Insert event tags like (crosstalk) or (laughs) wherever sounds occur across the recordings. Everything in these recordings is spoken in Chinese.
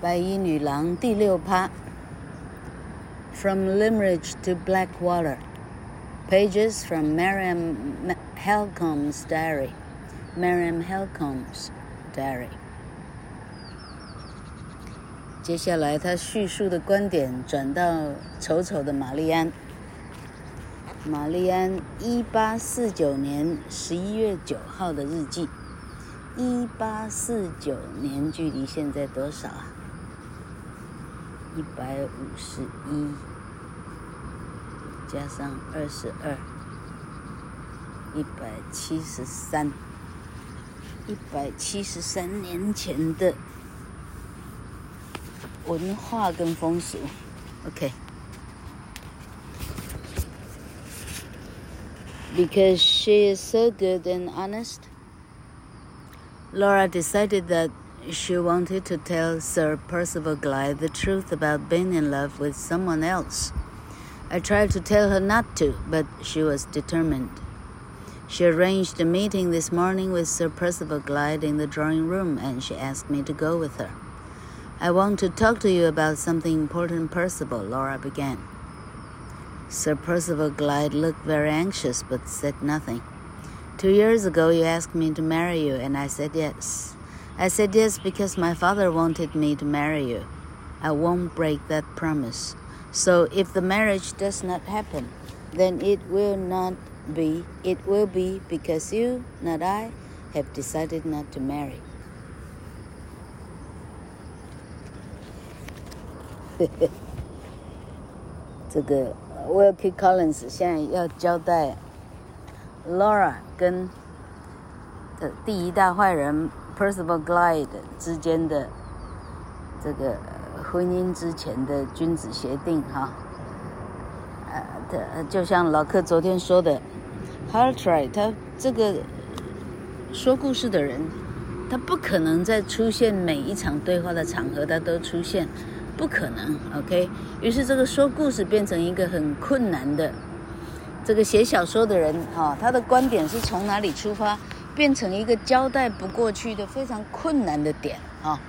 白衣女郎第六趴。From Limerick to Blackwater. Pages from Miriam Helcom's diary. Miriam Helcom's diary. 接下来，他叙述的观点转到丑丑的玛丽安。玛丽安一八四九年十一月九号的日记。一八四九年距离现在多少啊？一百五十一加上二十二，一百七十三，一百七十三年前的文化跟风俗。OK。Because she is so good and honest, Laura decided that she wanted to tell Sir Percival Glyde the truth about being in love with someone else. I tried to tell her not to, but she was determined. She arranged a meeting this morning with Sir Percival Glyde in the drawing room, and she asked me to go with her. I want to talk to you about something important, Percival, Laura began. Sir Percival Glyde looked very anxious but said nothing. Two years ago, you asked me to marry you, and I said yes. I said yes because my father wanted me to marry you. I won't break that promise. So if the marriage does not happen, then it will not be, it will be because you, not I, have decided not to marry. (laughs) 这个 Wilkie Collins 现在要交代 Laura 跟的第一大坏人 Percival Glide 之间的这个婚姻之前的君子协定哈，呃，的就像老克昨天说的 h a r t r i g h t 他这个说故事的人，他不可能在出现每一场对话的场合他都出现。不可能，OK。于是这个说故事变成一个很困难的。这个写小说的人，哈，他的观点是从哪里出发，变成一个交代不过去的非常困难的点，啊。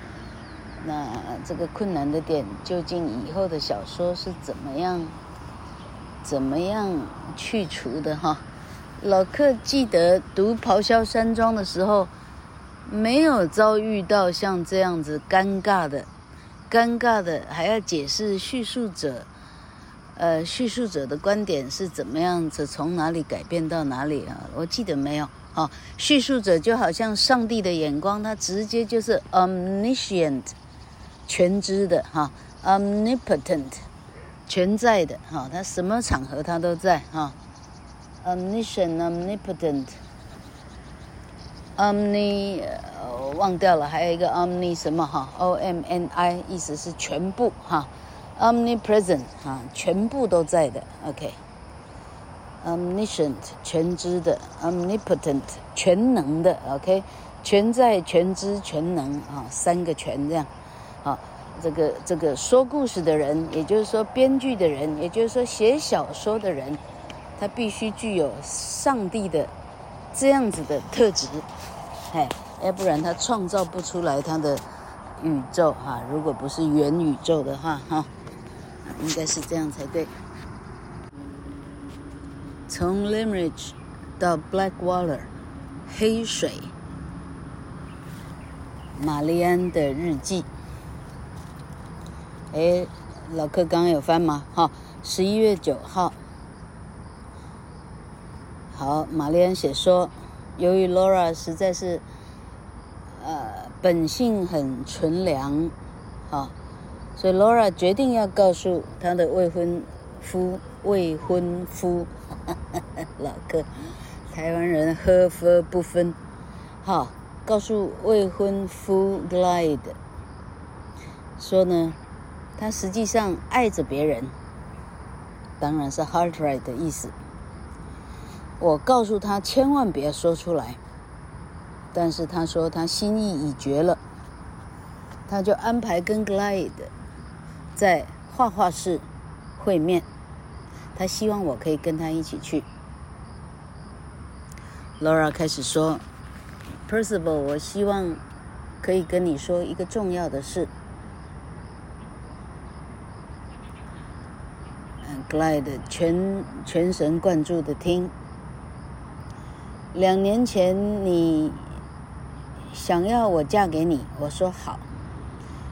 那这个困难的点，究竟以后的小说是怎么样，怎么样去除的，哈？老克记得读《咆哮山庄》的时候，没有遭遇到像这样子尴尬的。尴尬的还要解释叙述者，呃，叙述者的观点是怎么样子，从哪里改变到哪里啊？我记得没有啊？叙述者就好像上帝的眼光，他直接就是 omniscient，全知的哈，omnipotent，全在的哈，他什么场合他都在哈，omniscient，omnipotent，omni。忘掉了，还有一个 omni 什么哈，O M N I 意思是全部哈，omnipresent 哈，全部都在的 OK omniscient 全知的，omnipotent 全能的，OK，全在全知全能啊，三个全这样，好，这个这个说故事的人，也就是说编剧的人，也就是说写小说的人，他必须具有上帝的这样子的特质，哎。要不然他创造不出来他的宇宙哈，如果不是元宇宙的话哈，应该是这样才对。从 Limerick 到 Blackwater，黑水，玛丽安的日记。哎，老客刚刚有翻吗？哈，十一月九号。好，玛丽安写说，由于 Laura 实在是。呃，本性很纯良，好，所以 Laura 决定要告诉她的未婚夫，未婚夫，(laughs) 老哥，台湾人喝喝不分，好，告诉未婚夫 Glyde 说呢，他实际上爱着别人，当然是 hartright 的意思。我告诉他千万别说出来。但是他说他心意已决了，他就安排跟 Glyde 在画画室会面，他希望我可以跟他一起去。Laura 开始说：“Possible，我希望可以跟你说一个重要的事。”嗯，Glad 全全神贯注的听。两年前你想要我嫁给你，我说好。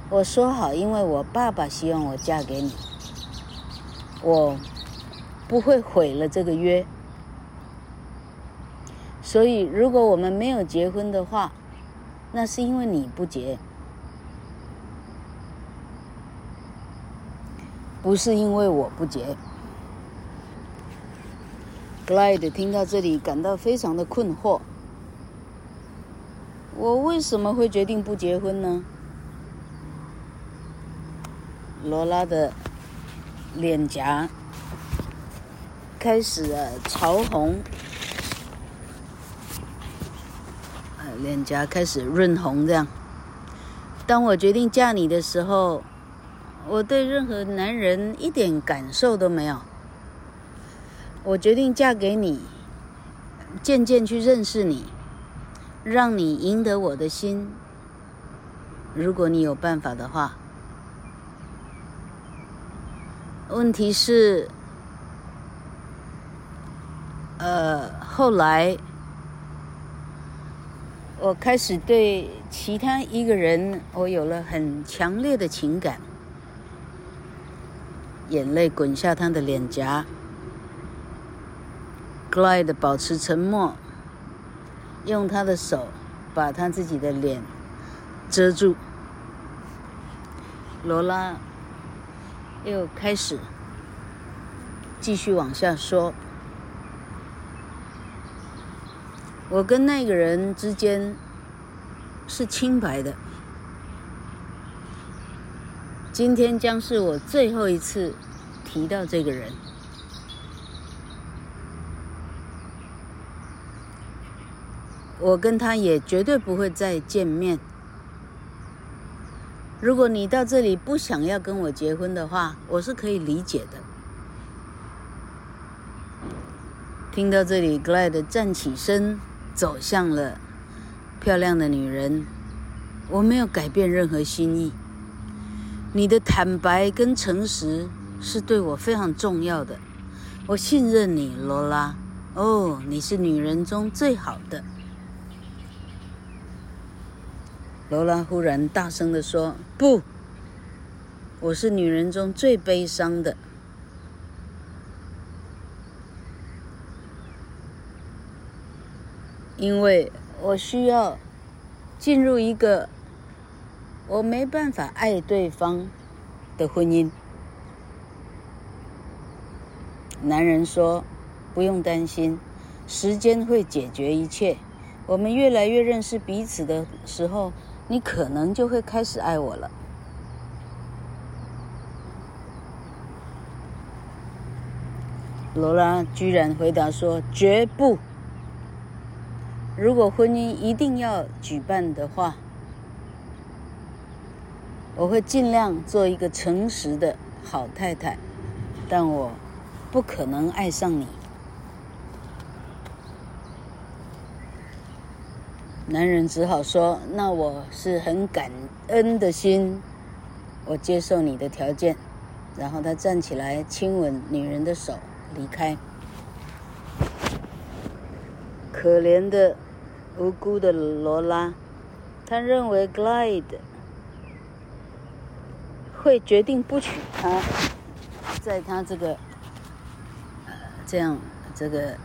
我说好，因为我爸爸希望我嫁给你。我。不会毁了这个约。所以，如果我们没有结婚的话，那是因为你不结。不是因为我不结。Glide 听到这里感到非常的困惑。我为什么会决定不结婚呢？罗拉的脸颊开始了潮红，脸颊开始润红，这样。当我决定嫁你的时候。我对任何男人一点感受都没有。我决定嫁给你，渐渐去认识你，让你赢得我的心。如果你有办法的话。问题是，呃，后来我开始对其他一个人，我有了很强烈的情感。眼泪滚下他的脸颊。Glide 保持沉默，用他的手把他自己的脸遮住。罗拉又开始继续往下说：“我跟那个人之间是清白的。”今天将是我最后一次提到这个人。我跟他也绝对不会再见面。如果你到这里不想要跟我结婚的话，我是可以理解的。听到这里，Glad 站起身，走向了漂亮的女人。我没有改变任何心意。你的坦白跟诚实是对我非常重要的，我信任你，罗拉。哦，你是女人中最好的。罗拉忽然大声地说：“不，我是女人中最悲伤的，因为我需要进入一个。”我没办法爱对方的婚姻。男人说：“不用担心，时间会解决一切。我们越来越认识彼此的时候，你可能就会开始爱我了。”罗拉居然回答说：“绝不！如果婚姻一定要举办的话。”我会尽量做一个诚实的好太太，但我不可能爱上你。男人只好说：“那我是很感恩的心，我接受你的条件。”然后他站起来亲吻女人的手，离开。可怜的、无辜的罗拉，他认为 Glide。会决定不娶她，在他这个，这样这个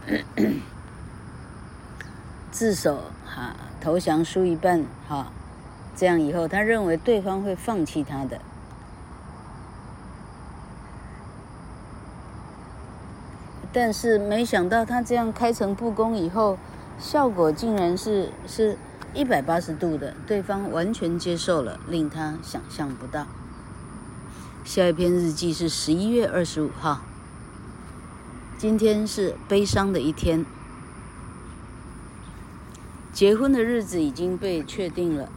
(coughs) 自首哈，投降输一半哈，这样以后他认为对方会放弃他的，但是没想到他这样开诚布公以后，效果竟然是是一百八十度的，对方完全接受了，令他想象不到。下一篇日记是十一月二十五号。今天是悲伤的一天。结婚的日子已经被确定了。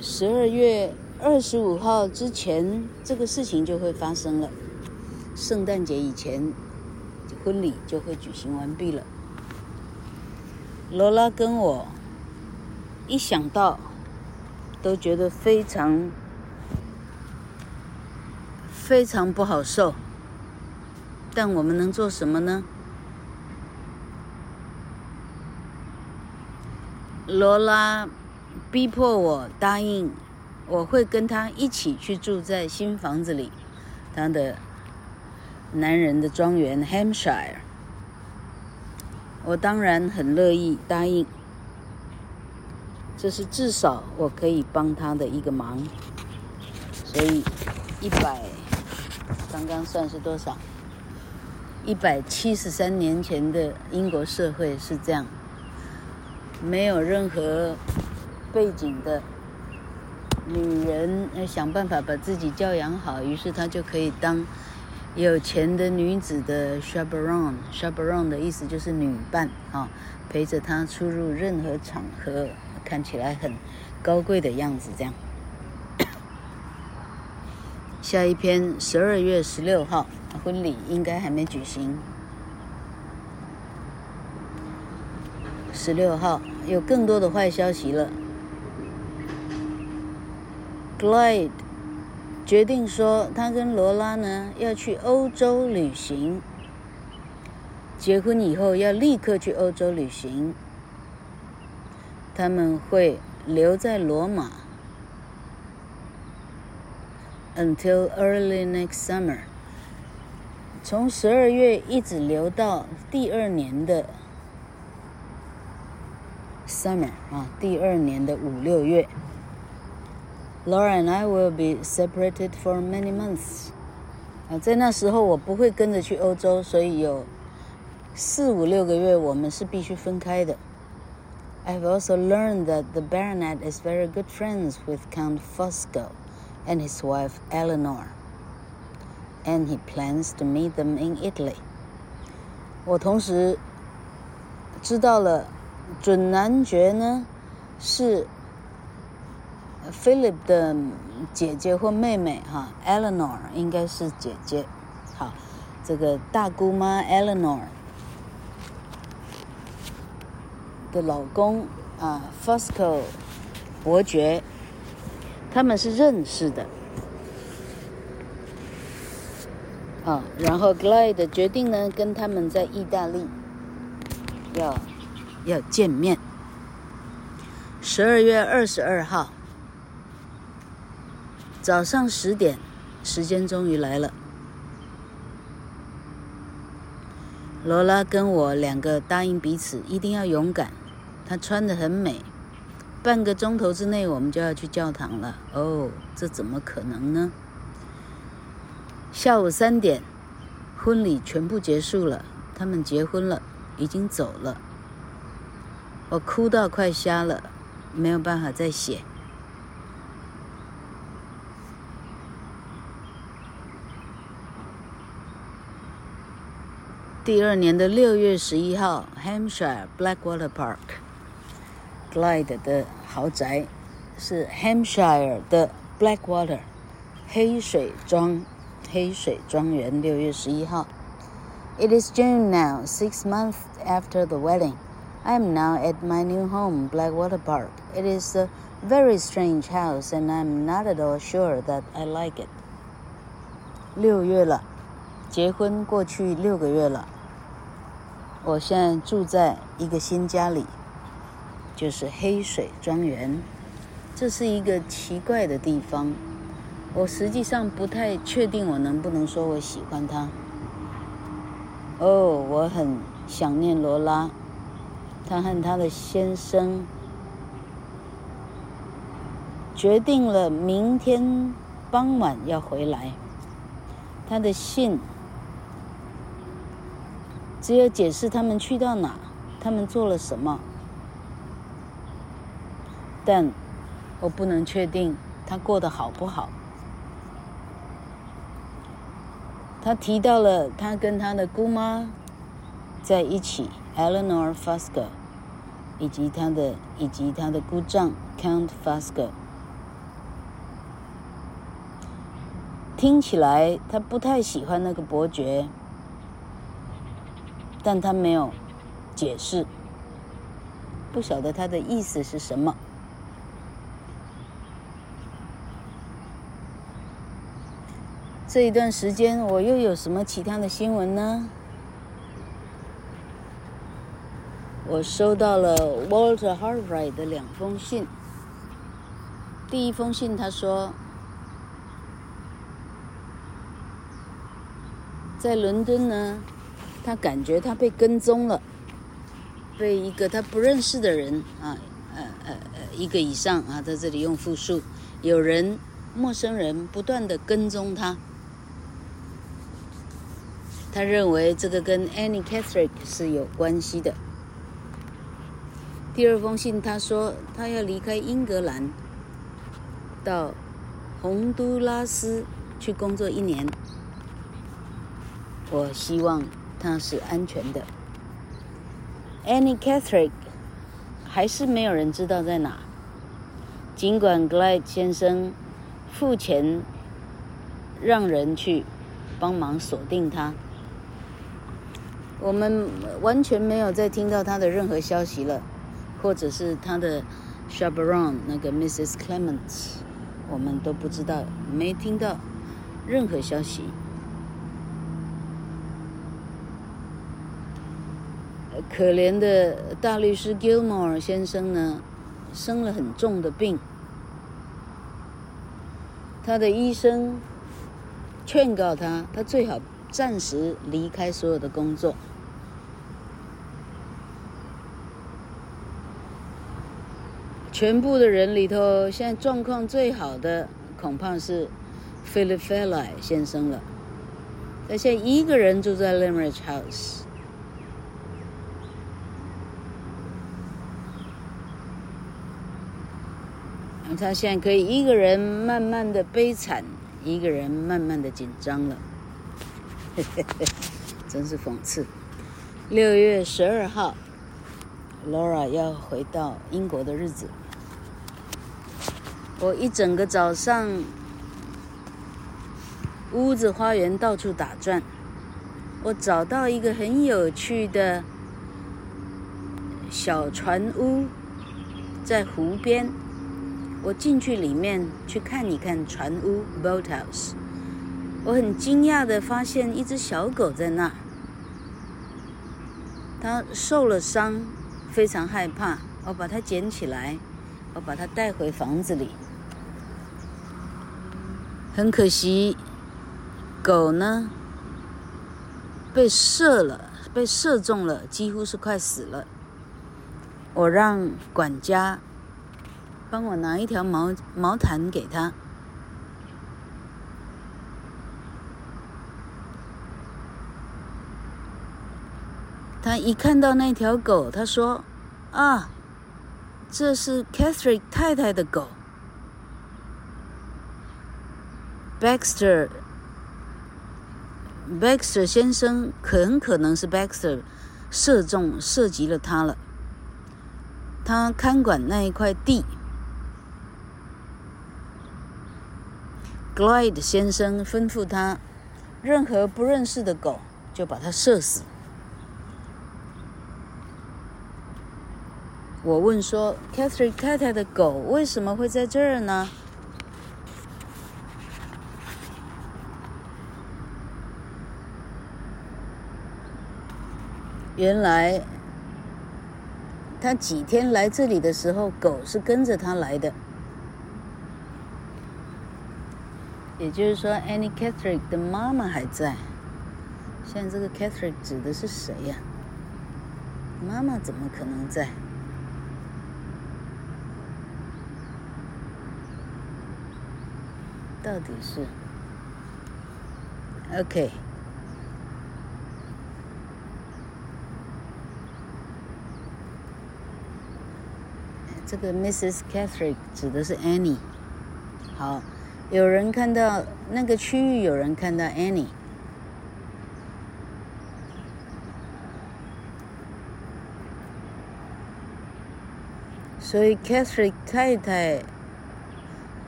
十二月二十五号之前，这个事情就会发生了。圣诞节以前，婚礼就会举行完毕了。罗拉跟我一想到。都觉得非常非常不好受。但我们能做什么呢？罗拉逼迫我答应，我会跟他一起去住在新房子里，他的男人的庄园 Hampshire。我当然很乐意答应，这是至少我可以帮他的一个忙。所以一百，刚刚算是多少？一百七十三年前的英国社会是这样。没有任何背景的女人，要想办法把自己教养好，于是她就可以当有钱的女子的 chaperone。chaperone 的意思就是女伴啊，陪着她出入任何场合，看起来很高贵的样子。这样，(coughs) 下一篇十二月十六号婚礼应该还没举行。十六号有更多的坏消息了。Glide 决定说，他跟罗拉呢要去欧洲旅行。结婚以后要立刻去欧洲旅行。他们会留在罗马，until early next summer，从十二月一直留到第二年的。Summer 啊，第二年的五六月。Laura and I will be separated for many months。啊，在那时候我不会跟着去欧洲，所以有四五六个月我们是必须分开的。I've also learned that the baronet is very good friends with Count Fosco and his wife Eleanor, and he plans to meet them in Italy。我同时知道了。准男爵呢，是 Philip 的姐姐或妹妹哈，Eleanor 应该是姐姐。好，这个大姑妈 Eleanor 的老公啊，Fosco 伯爵，他们是认识的。啊，然后 Glide 决定呢，跟他们在意大利要。要见面。十二月二十二号早上十点，时间终于来了。罗拉跟我两个答应彼此一定要勇敢。她穿得很美，半个钟头之内我们就要去教堂了。哦，这怎么可能呢？下午三点，婚礼全部结束了，他们结婚了，已经走了。我哭到快瞎了，没有办法再写。第二年的六月十一号，Hampshire Blackwater Park，Glide 的豪宅是 Hampshire 的 Blackwater 黑水庄黑水庄园。六月十一号，It is June now, six months after the wedding. I am now at my new home, Blackwater Park. It is a very strange house, and I'm not at all sure that I like it. 六月了，结婚过去六个月了。 我现在住在一个新家里，就是黑水庄园。这是一个奇怪的地方，我实际上不太确定我能不能说我喜欢它。哦，我很想念罗拉。他和他的先生决定了明天傍晚要回来。他的信只有解释他们去到哪，他们做了什么，但我不能确定他过得好不好。他提到了他跟他的姑妈在一起。Eleanor Fosco，以及他的以及他的姑丈 Count Fosker 听起来他不太喜欢那个伯爵，但他没有解释，不晓得他的意思是什么。这一段时间我又有什么其他的新闻呢？我收到了 Walter Hartright 的两封信。第一封信，他说，在伦敦呢，他感觉他被跟踪了，被一个他不认识的人啊，呃呃呃，一个以上啊，在这里用复数，有人陌生人不断的跟踪他。他认为这个跟 Annie Catherick 是有关系的。第二封信，他说他要离开英格兰，到洪都拉斯去工作一年。我希望他是安全的。Annie Catherick 还是没有人知道在哪，尽管 Glide 先生付钱让人去帮忙锁定他，我们完全没有再听到他的任何消息了。或者是他的 Chabaron 那个 Mrs. Clements，我们都不知道，没听到任何消息。可怜的大律师 Gilmore 先生呢，生了很重的病，他的医生劝告他，他最好暂时离开所有的工作。全部的人里头，现在状况最好的恐怕是 Philip Fairlie 先生了。他现在一个人住在 Limerick House，他现在可以一个人慢慢的悲惨，一个人慢慢的紧张了，嘿嘿嘿真是讽刺。六月十二号，Laura 要回到英国的日子。我一整个早上，屋子花园到处打转，我找到一个很有趣的小船屋，在湖边。我进去里面去看一看船屋 （boathouse），我很惊讶地发现一只小狗在那，它受了伤，非常害怕。我把它捡起来，我把它带回房子里。很可惜，狗呢被射了，被射中了，几乎是快死了。我让管家帮我拿一条毛毛毯给他。他一看到那条狗，他说：“啊，这是 Catherine 太太的狗。” Baxter，Baxter 先生很可能是 Baxter 射中、射击了他了。他看管那一块地。Glide 先生吩咐他，任何不认识的狗就把它射死。我问说：“Catherine 太太的狗为什么会在这儿呢？原来，他几天来这里的时候，狗是跟着他来的。也就是说，Annie Catherick 的妈妈还在。现在这个 Catherick 指的是谁呀？妈妈怎么可能在？到底是？OK。这个 Mrs. Catherick 指的是 Annie。好，有人看到那个区域，有人看到 Annie。所以 Catherine 太太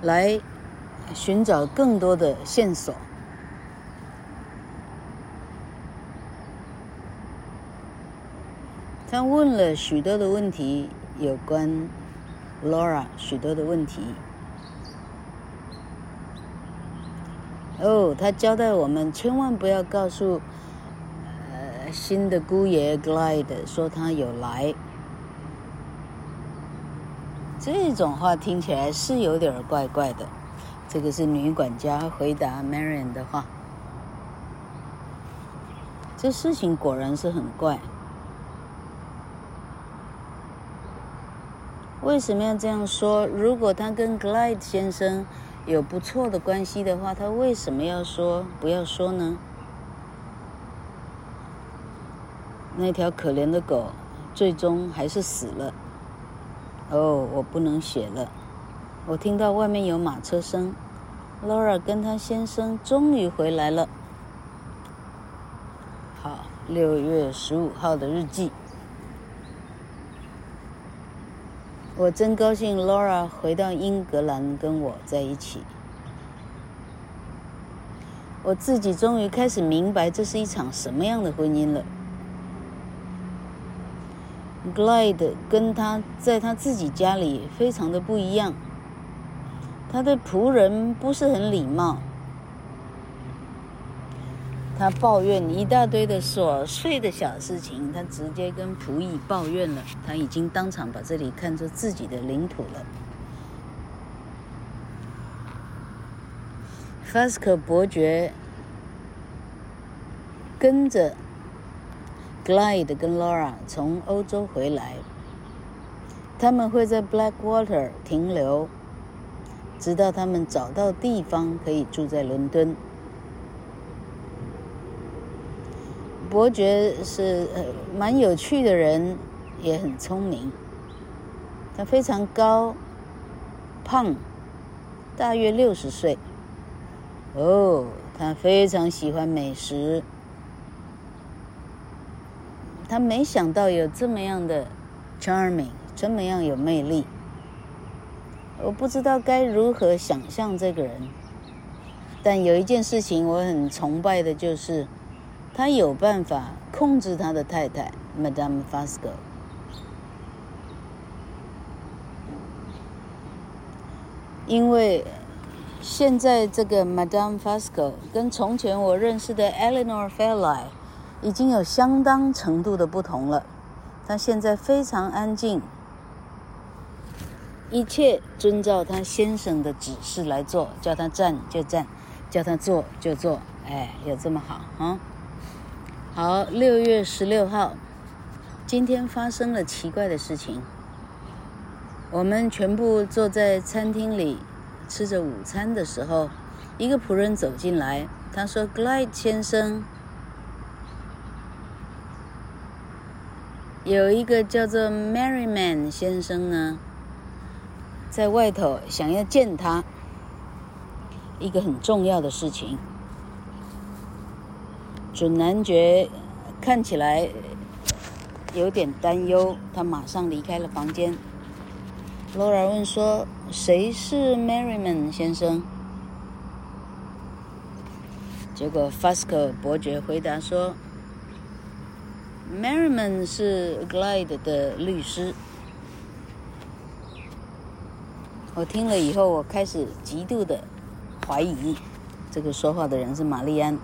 来寻找更多的线索。他问了许多的问题，有关。Laura 许多的问题，哦，他交代我们千万不要告诉呃新的姑爷 Glide 说他有来。这种话听起来是有点怪怪的。这个是女管家回答 Marian 的话。这事情果然是很怪。为什么要这样说？如果他跟 Glide 先生有不错的关系的话，他为什么要说不要说呢？那条可怜的狗最终还是死了。哦，我不能写了。我听到外面有马车声，Laura 跟她先生终于回来了。好，六月十五号的日记。我真高兴，Laura 回到英格兰跟我在一起。我自己终于开始明白这是一场什么样的婚姻了。Glide 跟他在他自己家里非常的不一样，他对仆人不是很礼貌，他抱怨一大堆的琐碎的小事情，他直接跟仆役抱怨了，他已经当场把这里看作自己的领土了。Fasco 伯爵跟着。Glide 跟 Laura 从欧洲回来，他们会在 Blackwater 停留，直到他们找到地方可以住在伦敦。伯爵是呃蛮有趣的人，也很聪明。他非常高，胖，大约六十岁。哦，他非常喜欢美食。他没想到有这么样的 charming，这么样有魅力。我不知道该如何想象这个人，但有一件事情我很崇拜的就是，他有办法控制他的太太 Madame Fasco。因为现在这个 Madame Fasco 跟从前我认识的 Eleanor Fairlie。已经有相当程度的不同了。她现在非常安静，一切遵照他先生的指示来做，叫他站就站，叫他坐就坐。哎，有这么好啊？好，六月十六号，今天发生了奇怪的事情。我们全部坐在餐厅里吃着午餐的时候，一个仆人走进来，他说：“Glide 先生。”有一个叫做 Merriman 先生呢，在外头想要见他，一个很重要的事情。准男爵看起来有点担忧，他马上离开了房间。Laura 问说：“谁是 Merriman 先生？”结果 Fasco 伯爵回答说。Merriman 是 Glide 的律师。我听了以后，我开始极度的怀疑，这个说话的人是玛丽安。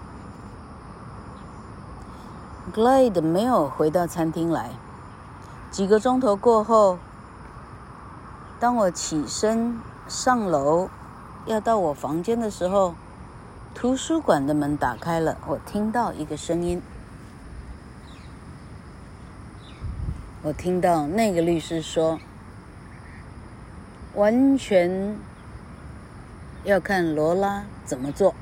Glad 没有回到餐厅来。几个钟头过后，当我起身上楼要到我房间的时候，图书馆的门打开了，我听到一个声音。我听到那个律师说，完全要看罗拉怎么做。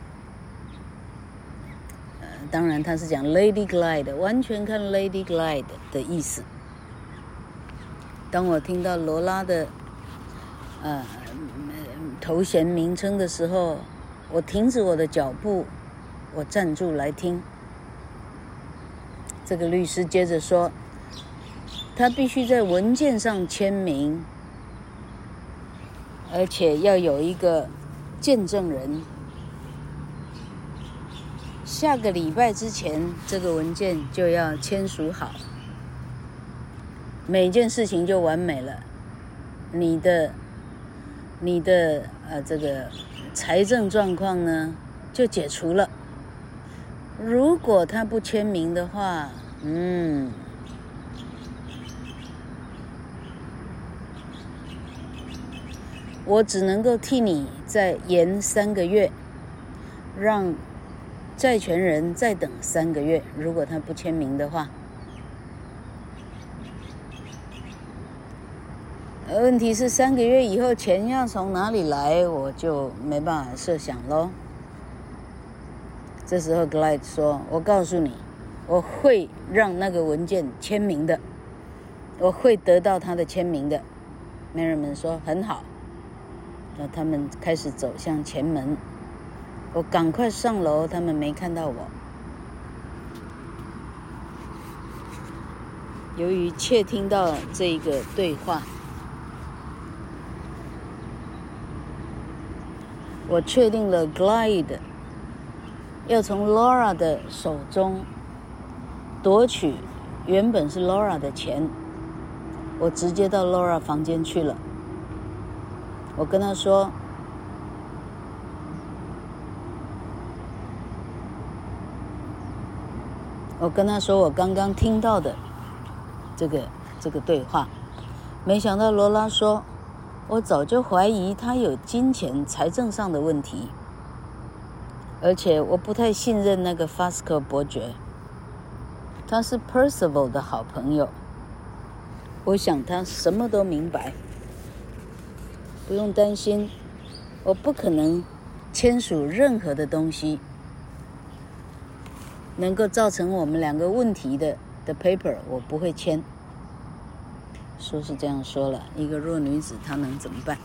当然他是讲 Lady Glide，完全看 Lady Glide 的意思。当我听到罗拉的呃头衔名称的时候，我停止我的脚步，我站住来听。这个律师接着说。他必须在文件上签名，而且要有一个见证人。下个礼拜之前，这个文件就要签署好，每件事情就完美了。你的、你的呃这个财政状况呢，就解除了。如果他不签名的话，嗯，我只能够替你再延三个月，让债权人再等三个月。如果他不签名的话，问题是三个月以后钱要从哪里来，我就没办法设想喽。这时候，Glide 说：“我告诉你，我会让那个文件签名的，我会得到他的签名的。” Merriman 说：“很好。”那他们开始走向前门。我赶快上楼，他们没看到我。由于窃听到这一个对话，我确定了 Glide。要从 Laura 的手中夺取原本是 Laura 的钱，我直接到 Laura 房间去了。我跟她说：“我跟他说，我刚刚听到的这个这个对话，没想到罗拉说，我早就怀疑他有金钱财政上的问题。”而且我不太信任那个 Fasco 伯爵，他是 Percival 的好朋友。我想他什么都明白，不用担心，我不可能签署任何的东西能够造成我们两个问题的的 paper，我不会签。说是这样说了，一个弱女子她能怎么办？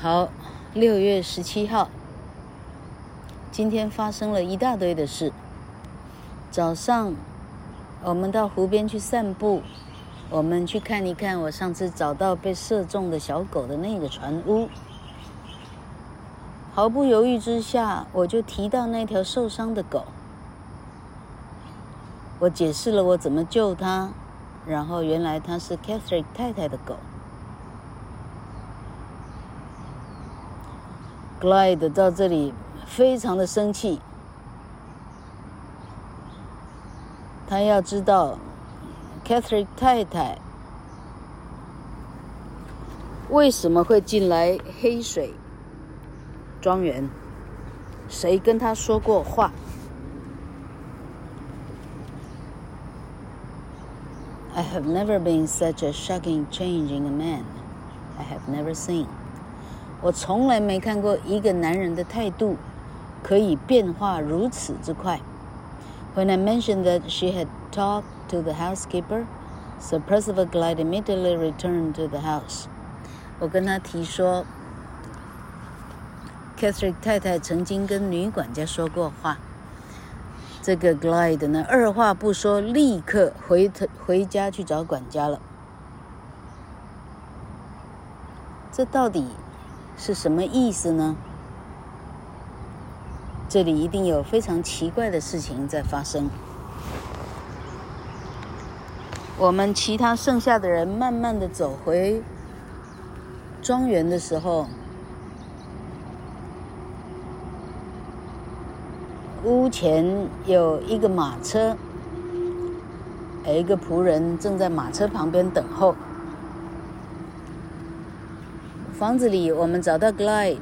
好，六月十七号。今天发生了一大堆的事。早上，我们到湖边去散步，我们去看一看我上次找到被射中的小狗的那个船屋。毫不犹豫之下，我就提到那条受伤的狗。我解释了我怎么救它，然后原来它是 Catherine 太太的狗。Glide 到这里。非常的生气，他要知道，Catherine 太太为什么会进来黑水庄园？谁跟他说过话 ？I have never been such a shocking change in a man. I have never seen. 我从来没看过一个男人的态度。可以变化如此之快。When I mentioned that she had talked to the housekeeper, Sir Percival Glyde immediately returned to the house. 我跟他提说，Catherine 太太曾经跟女管家说过话。 这个 Glide 呢，二话不说，立刻回回家去找管家了。这到底是什么意思呢？这里一定有非常奇怪的事情在发生。我们其他剩下的人慢慢的走回庄园的时候，屋前有一个马车，有一个仆人正在马车旁边等候。房子里，我们找到 Glide。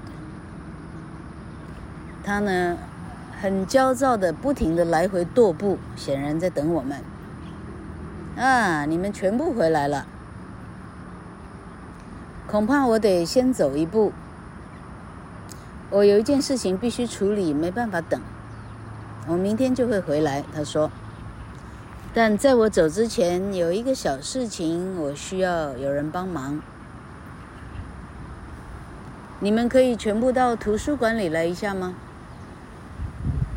他呢，很焦躁的，不停的来回踱步，显然在等我们。啊，你们全部回来了，恐怕我得先走一步。我有一件事情必须处理，没办法等。我明天就会回来，他说。但在我走之前，有一个小事情，我需要有人帮忙。你们可以全部到图书馆里来一下吗？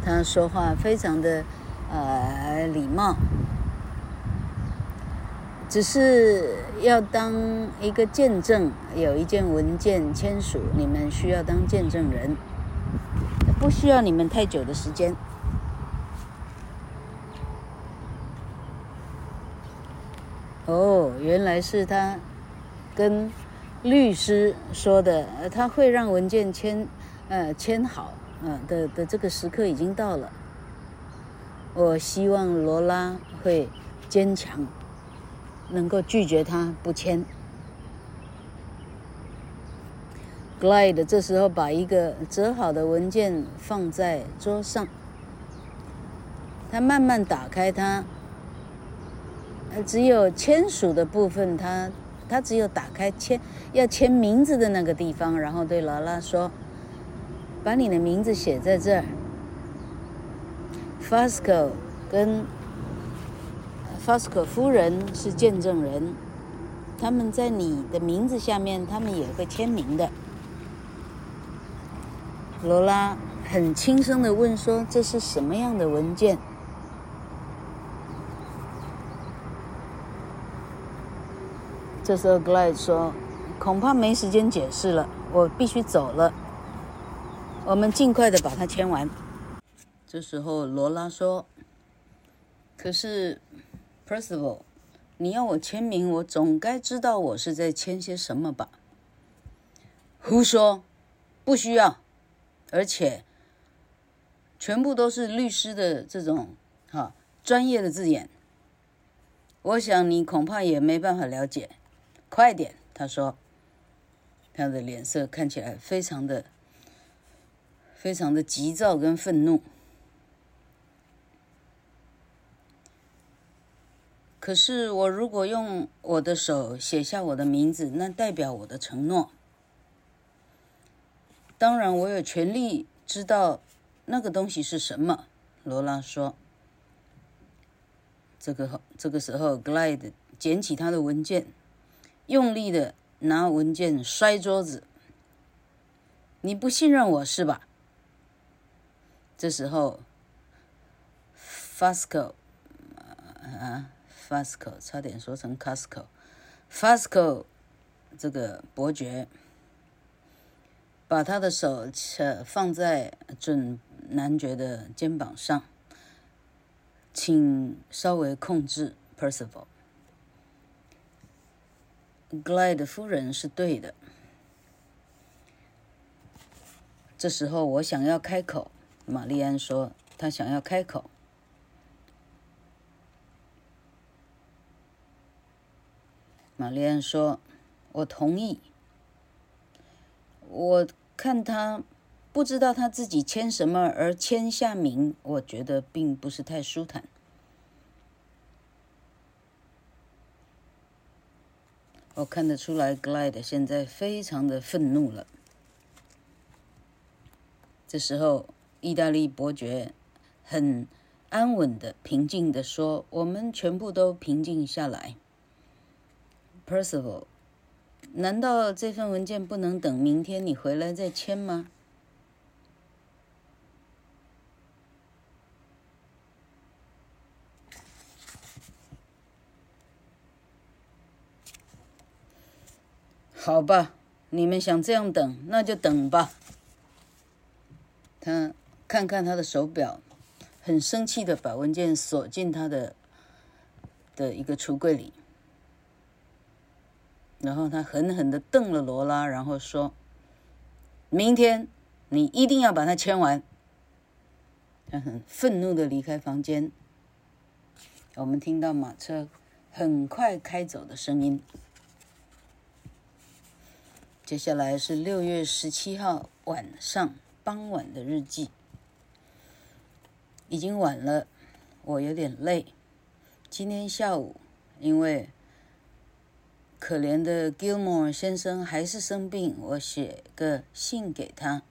他说话非常的呃礼貌，只是要当一个见证，有一件文件签署，你们需要当见证人，不需要你们太久的时间。哦，原来是他跟律师说的，他会让文件签呃签好。啊的的这个时刻已经到了。我希望罗拉会坚强，能够拒绝他不签。Glide 这时候把一个折好的文件放在桌上，他慢慢打开它，他只有签署的部分他，他只有打开签要签名字的那个地方，然后对劳拉说：“把你的名字写在这儿。”Fasco 跟 Fasco 夫人是见证人，他们在你的名字下面，他们也会签名的。罗拉很轻声地问说：“这是什么样的文件？”这时候，Glide 说：“恐怕没时间解释了，我必须走了。我们尽快的把它签完。”这时候，罗拉说：“可是，Percival，你要我签名，我总该知道我是在签些什么吧？”胡说，不需要。而且，全部都是律师的这种哈专业的字眼，我想你恐怕也没办法了解。快点，他说，他的脸色看起来非常的、非常的急躁跟愤怒。可是，我如果用我的手写下我的名字，那代表我的承诺。当然，我有权利知道那个东西是什么。罗拉说：“这个这个时候，Glide 捡起他的文件，用力的拿文件摔桌子。你不信任我是吧？”这时候，Fasco 啊，Fasco 差点说成 Costco，Fasco，这个伯爵。把他的手侧放在准男爵的肩膀上，请稍微控制 Percival。Glide 夫人是对的。这时候我想要开口，玛丽安说她想要开口。玛丽安说：“我同意。”我看他不知道他自己签什么而签下名，我觉得并不是太舒坦。我看得出来，Glide 现在非常的愤怒了。这时候，意大利伯爵很安稳的、平静的说：“我们全部都平静下来。”Percival。难道这份文件不能等明天你回来再签吗？好吧，你们想这样等，那就等吧。他看看他的手表，很生气的把文件锁进他的的一个橱柜里。然后他狠狠的瞪了罗拉，然后说：“明天你一定要把它签完。”他很愤怒的离开房间。我们听到马车很快开走的声音。接下来是六月十七号晚上傍晚的日记。已经晚了，我有点累。今天下午，因为。可怜的 Gilmore 先生还是生病，我写个信给他，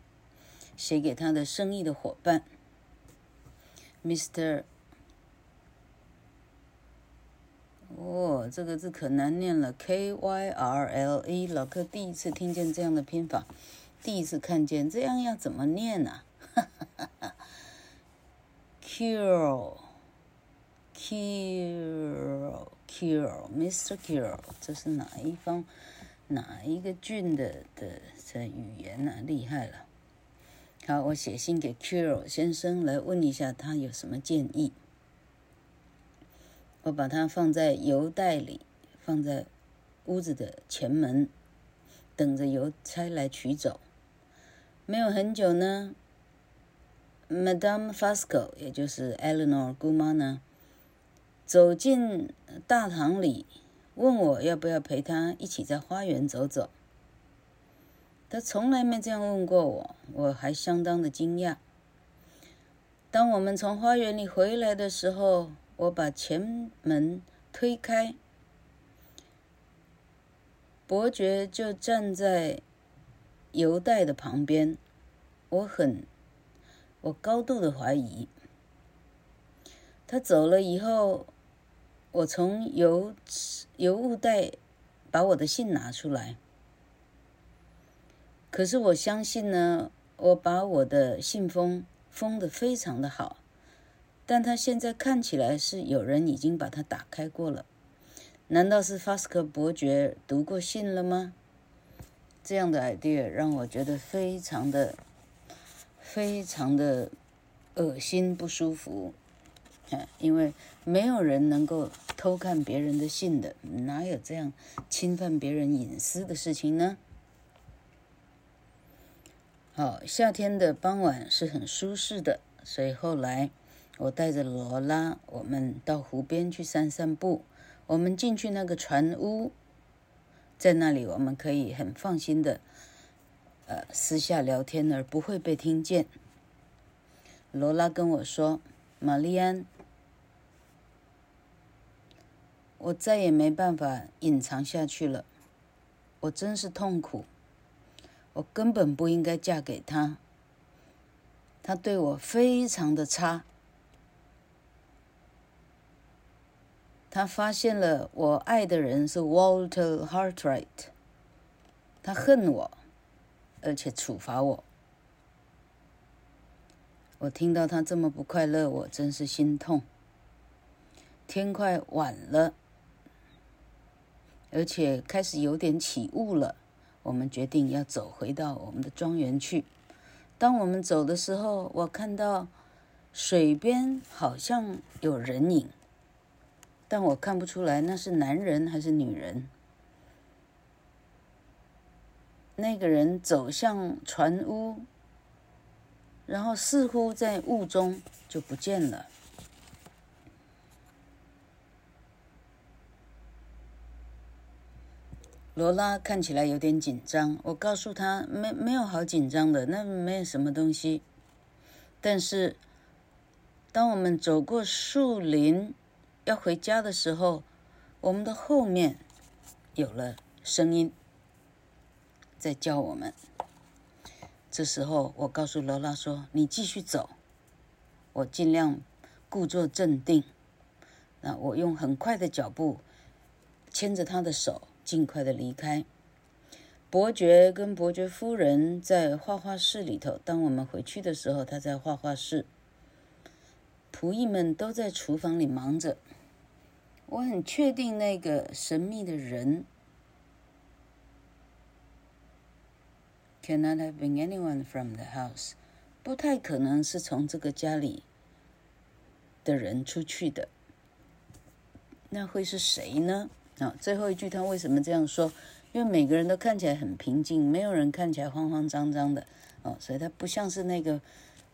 写给他的生意的伙伴，Mr. 哦，这个字可难念了，K-Y-R-L-E。老柯第一次听见这样的拼法，第一次看见这样要怎么念呢？哈哈哈哈 Kirill Kirill，Mr. Q，这是哪一方，哪一个郡的的这语言呢、啊？厉害了！好，我写信给 Q 先生来问一下他有什么建议。我把它放在邮袋里，放在屋子的前门，等着邮差来取走。没有很久呢，Madame Fasco，也就是 Eleanor 姑妈呢，走进大堂里，问我要不要陪她一起在花园走走。她从来没这样问过我，我还相当的惊讶。当我们从花园里回来的时候，我把前门推开，伯爵就站在邮袋的旁边。我很。我高度的怀疑，他走了以后，我从邮邮物袋把我的信拿出来。可是我相信呢，我把我的信封封的非常的好，但他现在看起来是有人已经把它打开过了。难道是法斯克伯爵读过信了吗？这样的 idea 让我觉得非常的。非常的恶心不舒服，因为没有人能够偷看别人的信的，哪有这样侵犯别人隐私的事情呢？好，夏天的傍晚是很舒适的，所以后来我带着罗拉，我们到湖边去散散步。我们进去那个船屋，在那里我们可以很放心的。呃，私下聊天而不会被听见。罗拉跟我说：“玛丽安，我再也没办法隐藏下去了，我真是痛苦。我根本不应该嫁给他，他对我非常的差。他发现了我爱的人是 Walter Hartright，他恨我。”而且处罚我，我听到他这么不快乐，我真是心痛。天快晚了，而且开始有点起雾了。我们决定要走回到我们的庄园去。当我们走的时候，我看到水边好像有人影，但我看不出来那是男人还是女人。那个人走向船屋，然后似乎在雾中就不见了。罗拉看起来有点紧张，我告诉他没没有好紧张的，那没有什么东西。但是，当我们走过树林要回家的时候，我们的后面有了声音。在叫我们。这时候，我告诉罗拉说：“你继续走。”我尽量故作镇定。那我用很快的脚步牵着他的手，尽快的离开。伯爵跟伯爵夫人在画画室里头。当我们回去的时候，他在画画室。仆役们都在厨房里忙着。我很确定那个神秘的人。Cannot have been anyone from the house，不太可能是从这个家里的人出去的。那会是谁呢？啊，最后一句他为什么这样说？因为每个人都看起来很平静，没有人看起来慌慌张张的。哦，所以他不像是那个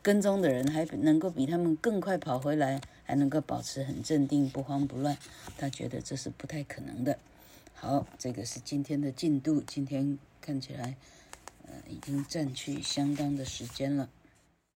跟踪的人，还能够比他们更快跑回来，还能够保持很镇定，不慌不乱。他觉得这是不太可能的。好，这个是今天的进度。今天看起来。呃已经占据相当的时间了。